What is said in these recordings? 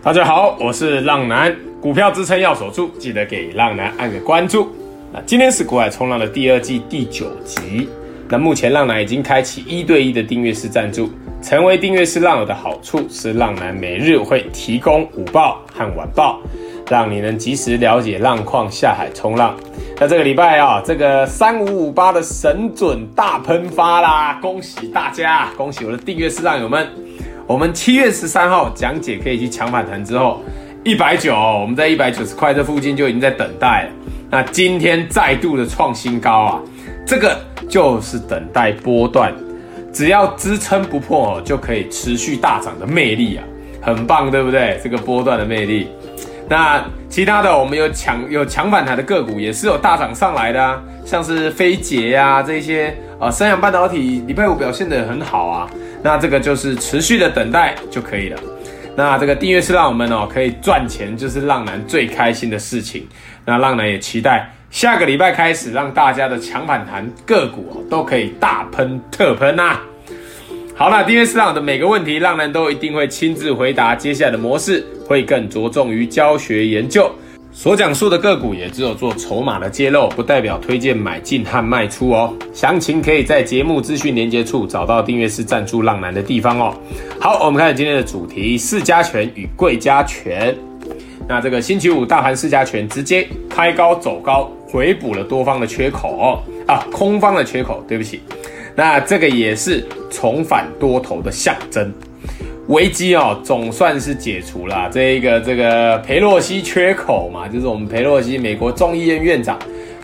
大家好，我是浪男，股票支撑要守住，记得给浪男按个关注。那今天是股海冲浪的第二季第九集。那目前浪男已经开启一对一的订阅式赞助，成为订阅式浪友的好处是，浪男每日会提供午报和晚报，让你能及时了解浪况，下海冲浪。那这个礼拜啊，这个三五五八的神准大喷发啦，恭喜大家，恭喜我的订阅式浪友们。我们七月十三号讲解可以去抢反弹之后，一百九，我们在一百九十块这附近就已经在等待了。那今天再度的创新高啊，这个就是等待波段，只要支撑不破，就可以持续大涨的魅力啊，很棒，对不对？这个波段的魅力。那其他的我们有抢有抢反弹的个股，也是有大涨上来的啊，像是飞捷啊这些啊，三洋半导体礼拜五表现得很好啊。那这个就是持续的等待就可以了。那这个订阅是让我们哦，可以赚钱，就是浪男最开心的事情。那浪男也期待下个礼拜开始，让大家的强反弹个股哦都可以大喷特喷呐。好了，订阅是浪的每个问题，浪男都一定会亲自回答。接下来的模式会更着重于教学研究。所讲述的个股也只有做筹码的揭露，不代表推荐买进和卖出哦。详情可以在节目资讯连接处找到订阅式赞助浪男的地方哦。好，我们开始今天的主题：四家权与柜加权。那这个星期五大盘四家权直接开高走高，回补了多方的缺口哦，啊，空方的缺口，对不起。那这个也是重返多头的象征。危机哦，总算是解除了。这一个这个裴洛西缺口嘛，就是我们裴洛西美国众议院院长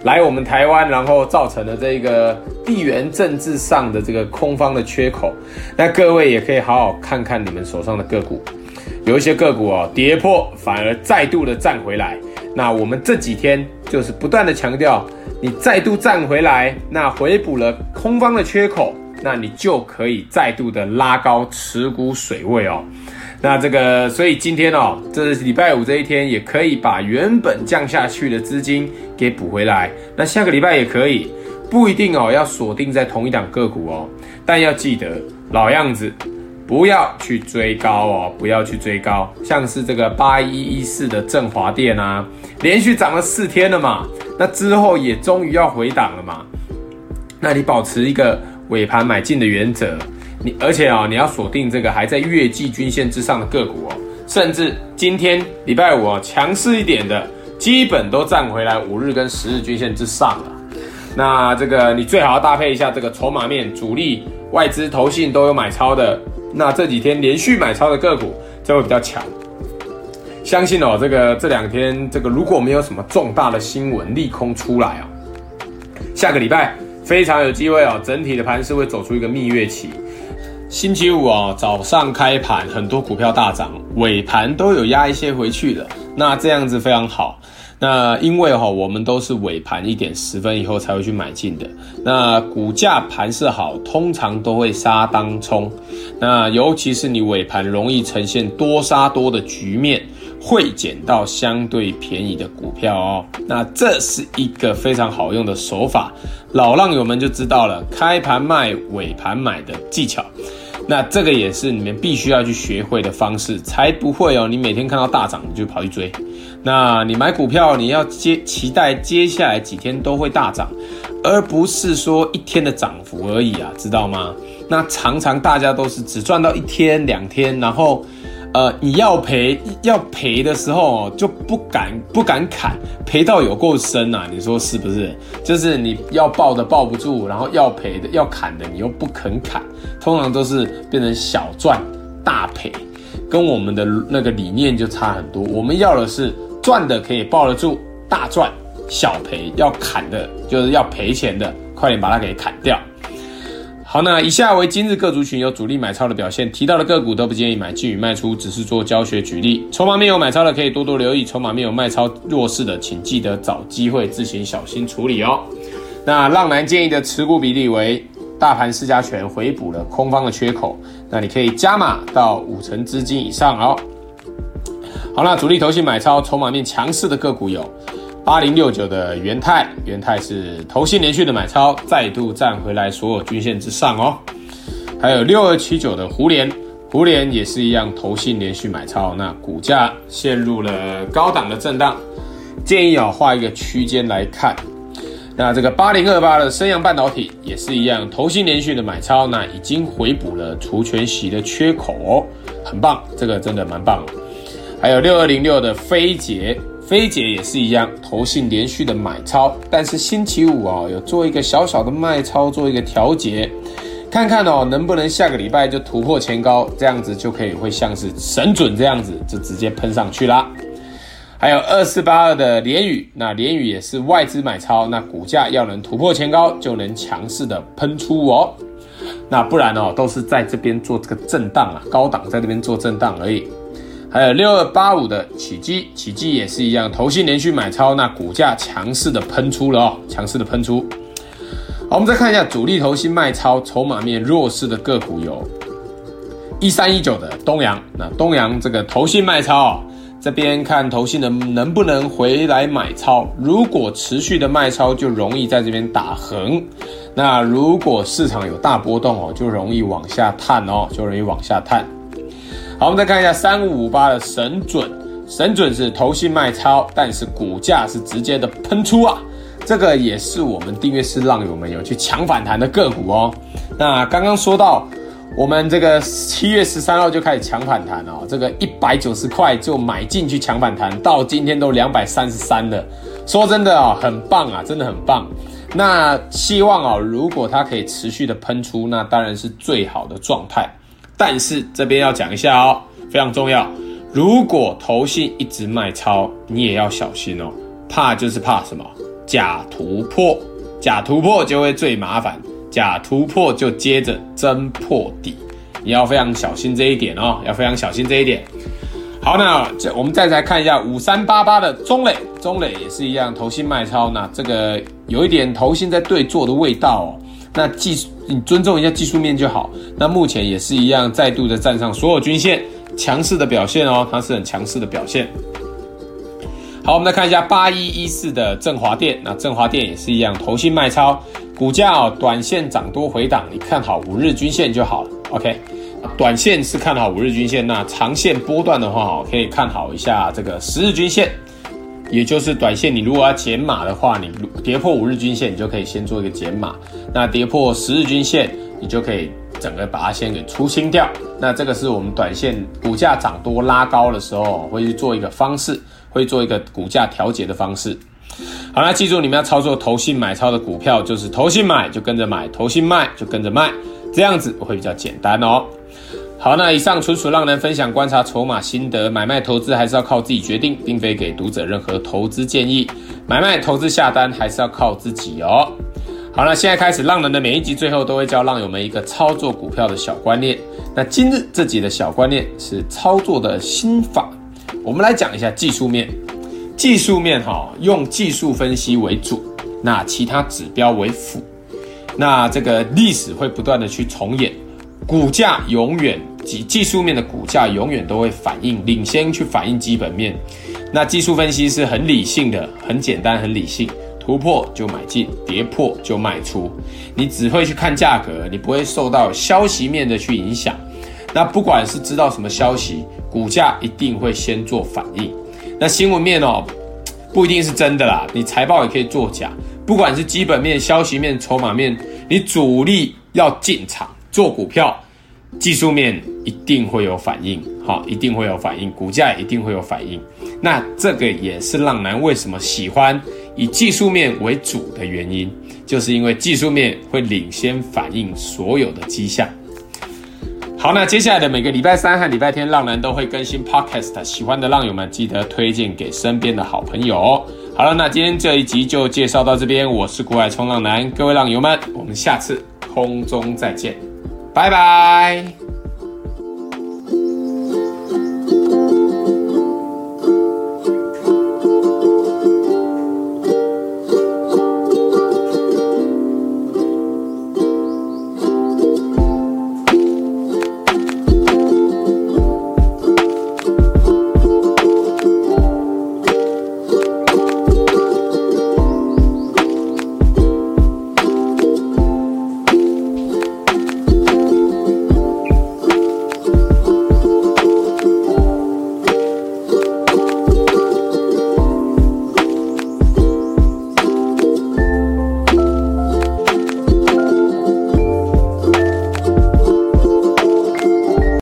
来我们台湾，然后造成了这个地缘政治上的这个空方的缺口。那各位也可以好好看看你们手上的个股，有一些个股哦跌破，反而再度的站回来。那我们这几天就是不断的强调，你再度站回来，那回补了空方的缺口。那你就可以再度的拉高持股水位哦。那这个，所以今天哦，这是礼拜五这一天，也可以把原本降下去的资金给补回来。那下个礼拜也可以，不一定哦，要锁定在同一档个股哦。但要记得老样子，不要去追高哦，不要去追高。像是这个八一一四的振华电啊，连续涨了四天了嘛，那之后也终于要回档了嘛。那你保持一个。尾盘买进的原则，你而且啊、哦，你要锁定这个还在月季均线之上的个股哦，甚至今天礼拜五哦，强势一点的，基本都站回来五日跟十日均线之上了。那这个你最好要搭配一下这个筹码面，主力、外资、投信都有买超的，那这几天连续买超的个股就会比较强。相信哦，这个这两天这个如果没有什么重大的新闻利空出来哦，下个礼拜。非常有机会哦，整体的盘势会走出一个蜜月期。星期五哦，早上开盘很多股票大涨，尾盘都有压一些回去的，那这样子非常好。那因为哈，我们都是尾盘一点十分以后才会去买进的。那股价盘势好，通常都会杀当冲。那尤其是你尾盘容易呈现多杀多的局面，会捡到相对便宜的股票哦。那这是一个非常好用的手法，老浪友们就知道了，开盘卖，尾盘买的技巧。那这个也是你们必须要去学会的方式，才不会哦。你每天看到大涨，你就跑去追。那你买股票，你要接期待接下来几天都会大涨，而不是说一天的涨幅而已啊，知道吗？那常常大家都是只赚到一天两天，然后，呃，你要赔要赔的时候就不敢不敢砍，赔到有够深啊，你说是不是？就是你要抱的抱不住，然后要赔的要砍的你又不肯砍，通常都是变成小赚大赔，跟我们的那个理念就差很多。我们要的是。赚的可以抱得住，大赚小赔，要砍的就是要赔钱的，快点把它给砍掉。好，那以下为今日各族群有主力买超的表现，提到的个股都不建议买进与卖出，只是做教学举例。筹码面有买超的可以多多留意，筹码面有卖超弱势的，请记得找机会自行小心处理哦。那浪男建议的持股比例为大盘市加权回补了空方的缺口，那你可以加码到五成资金以上哦。好，那主力投信买超筹码面强势的个股有八零六九的元泰，元泰是投信连续的买超，再度站回来所有均线之上哦。还有六二七九的胡联，胡联也是一样，投信连续买超，那股价陷入了高档的震荡，建议啊画一个区间来看。那这个八零二八的升阳半导体也是一样，投信连续的买超，那已经回补了除权息的缺口哦，很棒，这个真的蛮棒。还有六二零六的飞捷，飞姐也是一样，投信连续的买超，但是星期五啊有做一个小小的卖超，做一个调节。看看哦，能不能下个礼拜就突破前高，这样子就可以会像是神准这样子，就直接喷上去啦。还有二四八二的联宇，那联宇也是外资买超，那股价要能突破前高，就能强势的喷出哦。那不然哦，都是在这边做这个震荡啊，高档在这边做震荡而已。还有六二八五的启基，启基也是一样，投信连续买超，那股价强势的喷出了哦，强势的喷出。好，我们再看一下主力投信卖超、筹码面弱势的个股有，一三一九的东阳。那东阳这个投信卖超，这边看投信能能不能回来买超。如果持续的卖超，就容易在这边打横。那如果市场有大波动哦，就容易往下探哦，就容易往下探。好，我们再看一下三五五八的神准，神准是投信卖超，但是股价是直接的喷出啊。这个也是我们订阅式浪友们有去抢反弹的个股哦。那刚刚说到，我们这个七月十三号就开始抢反弹哦，这个一百九十块就买进去抢反弹，到今天都两百三十三了。说真的哦，很棒啊，真的很棒。那希望哦，如果它可以持续的喷出，那当然是最好的状态。但是这边要讲一下哦，非常重要。如果投信一直卖超，你也要小心哦，怕就是怕什么？假突破，假突破就会最麻烦，假突破就接着真破底，你要非常小心这一点哦，要非常小心这一点。好，那这我们再来看一下五三八八的中磊，中磊也是一样，投信卖超，那这个有一点投信在对做的味道哦。那技术你尊重一下技术面就好。那目前也是一样，再度的站上所有均线，强势的表现哦，它是很强势的表现。好，我们来看一下八一一四的振华电，那振华电也是一样，投信卖超，股价哦，短线涨多回档，你看好五日均线就好了。OK，短线是看好五日均线，那长线波段的话哦，可以看好一下这个十日均线，也就是短线你如果要减码的话，你跌破五日均线，你就可以先做一个减码，那跌破十日均线，你就可以整个把它先给出清掉。那这个是我们短线股价涨多拉高的时候会去做一个方式。会做一个股价调节的方式。好，那记住你们要操作投信买超的股票，就是投信买就跟着买，投信卖就跟着卖，这样子会比较简单哦。好，那以上纯属浪人分享观察筹码心得，买卖投资还是要靠自己决定，并非给读者任何投资建议。买卖投资下单还是要靠自己哦。好，那现在开始，浪人的每一集最后都会教浪友们一个操作股票的小观念。那今日这集的小观念是操作的心法。我们来讲一下技术面，技术面哈，用技术分析为主，那其他指标为辅。那这个历史会不断的去重演，股价永远技技术面的股价永远都会反映领先去反映基本面。那技术分析是很理性的，很简单，很理性，突破就买进，跌破就卖出。你只会去看价格，你不会受到消息面的去影响。那不管是知道什么消息，股价一定会先做反应。那新闻面哦，不一定是真的啦，你财报也可以作假。不管是基本面、消息面、筹码面，你主力要进场做股票，技术面一定会有反应，好，一定会有反应，股价一定会有反应。那这个也是浪男为什么喜欢以技术面为主的原因，就是因为技术面会领先反映所有的迹象。好，那接下来的每个礼拜三和礼拜天，浪男都会更新 Podcast。喜欢的浪友们，记得推荐给身边的好朋友。好了，那今天这一集就介绍到这边。我是股海冲浪男，各位浪友们，我们下次空中再见，拜拜。